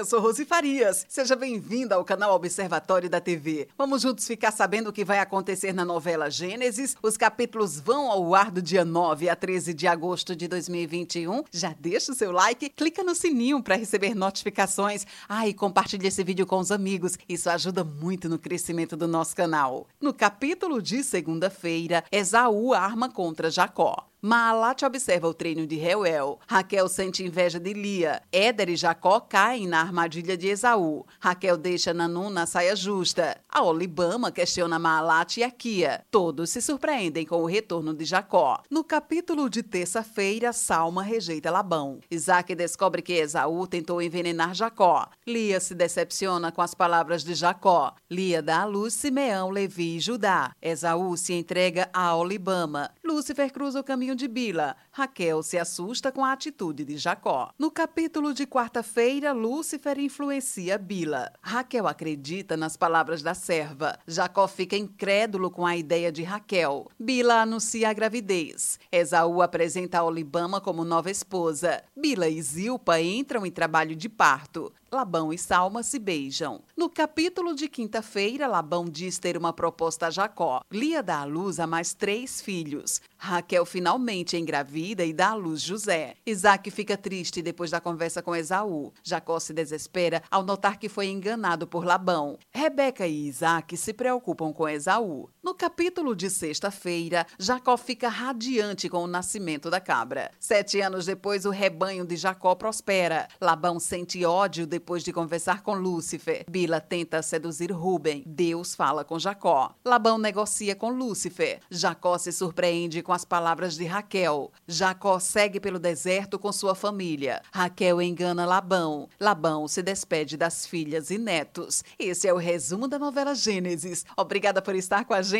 eu sou Rose Farias. Seja bem-vinda ao canal Observatório da TV. Vamos juntos ficar sabendo o que vai acontecer na novela Gênesis. Os capítulos vão ao ar do dia 9 a 13 de agosto de 2021. Já deixa o seu like, clica no sininho para receber notificações. Ah, e compartilhe esse vídeo com os amigos. Isso ajuda muito no crescimento do nosso canal. No capítulo de segunda-feira, Esaú arma contra Jacó. Maalat observa o treino de Reuel. Raquel sente inveja de Lia. Éder e Jacó caem na armadilha de Esaú. Raquel deixa Nanum na saia justa. A Olibama questiona Maalat e Akia. Todos se surpreendem com o retorno de Jacó. No capítulo de terça-feira, Salma rejeita Labão. Isaac descobre que Esaú tentou envenenar Jacó. Lia se decepciona com as palavras de Jacó. Lia dá à luz Simeão, Levi e Judá. Esaú se entrega a Olibama. Lúcifer cruza o caminho de Bila. Raquel se assusta com a atitude de Jacó. No capítulo de quarta-feira, Lúcifer influencia Bila. Raquel acredita nas palavras da serva. Jacó fica incrédulo com a ideia de Raquel. Bila anuncia a gravidez. Esaú apresenta Olibama como nova esposa. Bila e Zilpa entram em trabalho de parto. Labão e Salma se beijam. No capítulo de quinta-feira, Labão diz ter uma proposta a Jacó. Lia dá à luz a mais três filhos. Raquel finalmente engravida e dá à luz José. Isaac fica triste depois da conversa com Esaú. Jacó se desespera ao notar que foi enganado por Labão. Rebeca e Isaac se preocupam com Esaú. No capítulo de sexta-feira, Jacó fica radiante com o nascimento da cabra. Sete anos depois, o rebanho de Jacó prospera. Labão sente ódio depois de conversar com Lúcifer. Bila tenta seduzir Ruben. Deus fala com Jacó. Labão negocia com Lúcifer. Jacó se surpreende com as palavras de Raquel. Jacó segue pelo deserto com sua família. Raquel engana Labão. Labão se despede das filhas e netos. Esse é o resumo da novela Gênesis. Obrigada por estar com a gente.